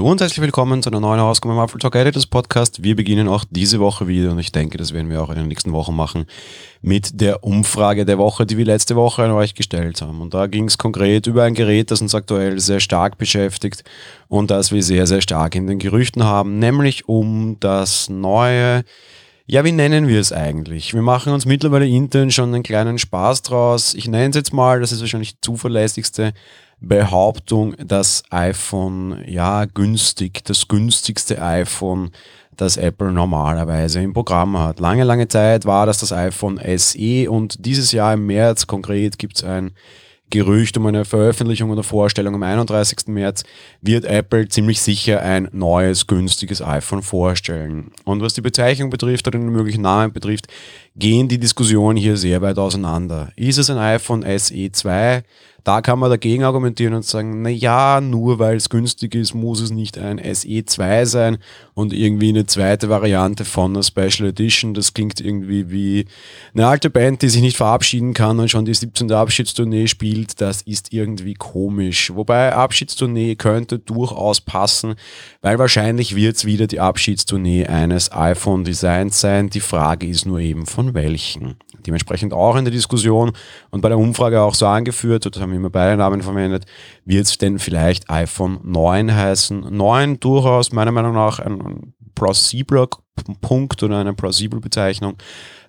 Hallo und herzlich willkommen zu einer neuen Ausgabe im Apple Talk Editors Podcast. Wir beginnen auch diese Woche wieder und ich denke, das werden wir auch in den nächsten Wochen machen mit der Umfrage der Woche, die wir letzte Woche an euch gestellt haben. Und da ging es konkret über ein Gerät, das uns aktuell sehr stark beschäftigt und das wir sehr, sehr stark in den Gerüchten haben, nämlich um das neue ja, wie nennen wir es eigentlich? Wir machen uns mittlerweile intern schon einen kleinen Spaß draus. Ich nenne es jetzt mal, das ist wahrscheinlich die zuverlässigste Behauptung, das iPhone, ja, günstig, das günstigste iPhone, das Apple normalerweise im Programm hat. Lange, lange Zeit war das das iPhone SE und dieses Jahr im März konkret gibt es ein Gerücht um eine Veröffentlichung oder Vorstellung am 31. März wird Apple ziemlich sicher ein neues, günstiges iPhone vorstellen. Und was die Bezeichnung betrifft oder den möglichen Namen betrifft, gehen die Diskussionen hier sehr weit auseinander. Ist es ein iPhone SE 2? Da kann man dagegen argumentieren und sagen, na ja, nur weil es günstig ist, muss es nicht ein SE2 sein und irgendwie eine zweite Variante von einer Special Edition. Das klingt irgendwie wie eine alte Band, die sich nicht verabschieden kann und schon die 17. Abschiedstournee spielt. Das ist irgendwie komisch. Wobei Abschiedstournee könnte durchaus passen, weil wahrscheinlich wird es wieder die Abschiedstournee eines iPhone-Designs sein. Die Frage ist nur eben von welchen. Dementsprechend auch in der Diskussion und bei der Umfrage auch so angeführt, das haben immer beide Namen verwendet, wird es denn vielleicht iPhone 9 heißen? 9 durchaus meiner Meinung nach ein plausibler Punkt oder eine plausible Bezeichnung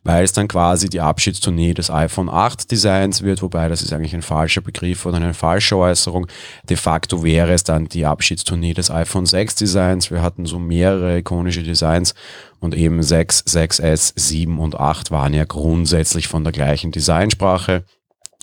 weil es dann quasi die Abschiedstournee des iPhone 8 Designs wird, wobei das ist eigentlich ein falscher Begriff oder eine falsche Äußerung. De facto wäre es dann die Abschiedstournee des iPhone 6 Designs. Wir hatten so mehrere ikonische Designs und eben 6, 6S, 7 und 8 waren ja grundsätzlich von der gleichen Designsprache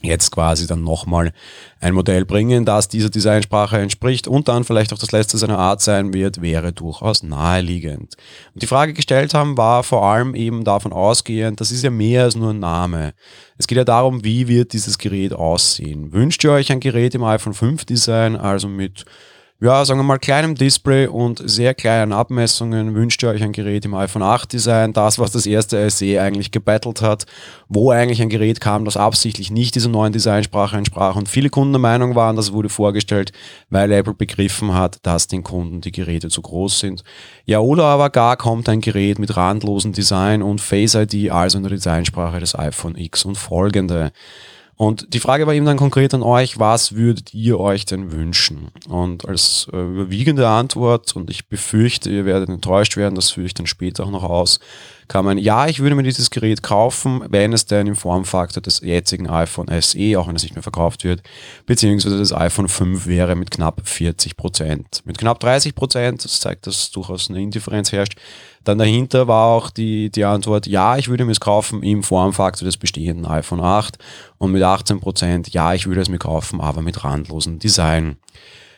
jetzt quasi dann nochmal ein Modell bringen, das dieser Designsprache entspricht und dann vielleicht auch das letzte seiner Art sein wird, wäre durchaus naheliegend. Und die Frage gestellt haben, war vor allem eben davon ausgehend, das ist ja mehr als nur ein Name. Es geht ja darum, wie wird dieses Gerät aussehen. Wünscht ihr euch ein Gerät im iPhone 5 Design, also mit ja, sagen wir mal, kleinem Display und sehr kleinen Abmessungen wünscht ihr euch ein Gerät im iPhone 8 Design, das, was das erste SE eigentlich gebattelt hat, wo eigentlich ein Gerät kam, das absichtlich nicht dieser neuen Designsprache entsprach und viele Kunden der Meinung waren, das wurde vorgestellt, weil Apple begriffen hat, dass den Kunden die Geräte zu groß sind. Ja, oder aber gar kommt ein Gerät mit randlosem Design und Face ID, also in der Designsprache des iPhone X und folgende. Und die Frage war eben dann konkret an euch, was würdet ihr euch denn wünschen? Und als äh, überwiegende Antwort, und ich befürchte, ihr werdet enttäuscht werden, das führe ich dann später auch noch aus, kam ein Ja, ich würde mir dieses Gerät kaufen, wenn es denn im Formfaktor des jetzigen iPhone SE, auch wenn es nicht mehr verkauft wird, beziehungsweise das iPhone 5 wäre mit knapp 40 Prozent. Mit knapp 30 Prozent, das zeigt, dass durchaus eine Indifferenz herrscht, dann dahinter war auch die, die Antwort, ja, ich würde mir es kaufen im Formfaktor des bestehenden iPhone 8 und mit 18%, Prozent, ja, ich würde es mir kaufen, aber mit randlosem Design.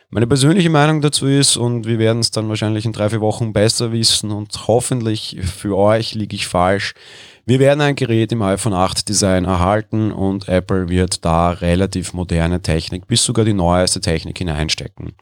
Meine persönliche Meinung dazu ist, und wir werden es dann wahrscheinlich in drei, vier Wochen besser wissen und hoffentlich für euch liege ich falsch, wir werden ein Gerät im iPhone 8 Design erhalten und Apple wird da relativ moderne Technik bis sogar die neueste Technik hineinstecken.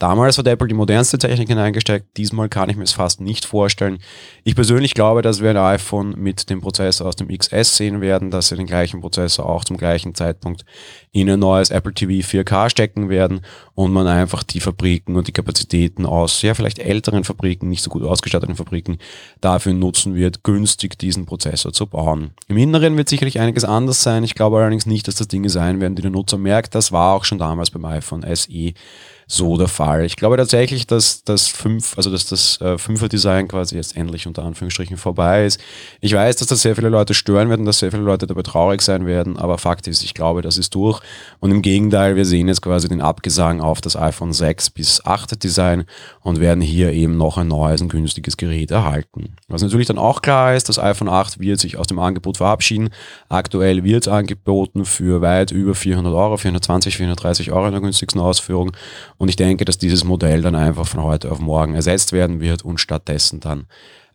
Damals hat Apple die modernste Technik hineingesteckt, diesmal kann ich mir es fast nicht vorstellen. Ich persönlich glaube, dass wir ein iPhone mit dem Prozessor aus dem XS sehen werden, dass sie den gleichen Prozessor auch zum gleichen Zeitpunkt in ein neues Apple TV 4K stecken werden und man einfach die Fabriken und die Kapazitäten aus ja vielleicht älteren Fabriken, nicht so gut ausgestatteten Fabriken dafür nutzen wird, günstig diesen Prozessor zu bauen. Im Inneren wird sicherlich einiges anders sein. Ich glaube allerdings nicht, dass das Dinge sein werden, die der Nutzer merkt. Das war auch schon damals beim iPhone SE so der Fall. Ich glaube tatsächlich, dass das 5, also dass das äh, 5er Design quasi jetzt endlich unter Anführungsstrichen vorbei ist. Ich weiß, dass das sehr viele Leute stören werden, dass sehr viele Leute dabei traurig sein werden, aber Fakt ist, ich glaube, das ist durch. Und im Gegenteil, wir sehen jetzt quasi den Abgesang auf das iPhone 6 bis 8 Design und werden hier eben noch ein neues und günstiges Gerät erhalten. Was natürlich dann auch klar ist, das iPhone 8 wird sich aus dem Angebot verabschieden. Aktuell wird es angeboten für weit über 400 Euro, 420, 430 Euro in der günstigsten Ausführung. Und ich denke, dass dieses Modell dann einfach von heute auf morgen ersetzt werden wird und stattdessen dann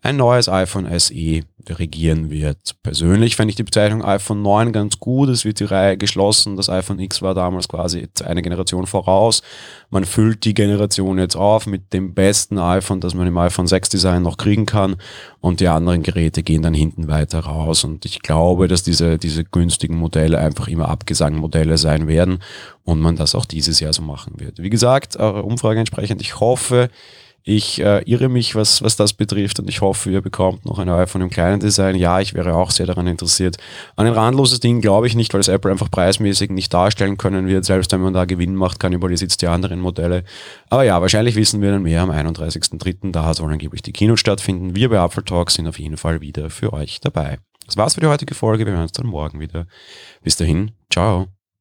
ein neues iPhone SE regieren wird. Persönlich fände ich die Bezeichnung iPhone 9 ganz gut. Es wird die Reihe geschlossen. Das iPhone X war damals quasi eine Generation voraus. Man füllt die Generation jetzt auf mit dem besten iPhone, das man im iPhone 6 Design noch kriegen kann. Und die anderen Geräte gehen dann hinten weiter raus. Und ich glaube, dass diese, diese günstigen Modelle einfach immer Abgesangmodelle sein werden und man das auch dieses Jahr so machen wird. Wie gesagt, eure Umfrage entsprechend. Ich hoffe, ich äh, irre mich, was, was das betrifft und ich hoffe, ihr bekommt noch eine iPhone im kleinen Design. Ja, ich wäre auch sehr daran interessiert. An ein randloses Ding glaube ich nicht, weil es Apple einfach preismäßig nicht darstellen können wird. Selbst wenn man da Gewinn macht, kannibalisiert die anderen Modelle. Aber ja, wahrscheinlich wissen wir dann mehr am 31.03. Da soll angeblich die Kino stattfinden. Wir bei Apple Talk sind auf jeden Fall wieder für euch dabei. Das war's für die heutige Folge. Wir hören uns dann morgen wieder. Bis dahin, ciao.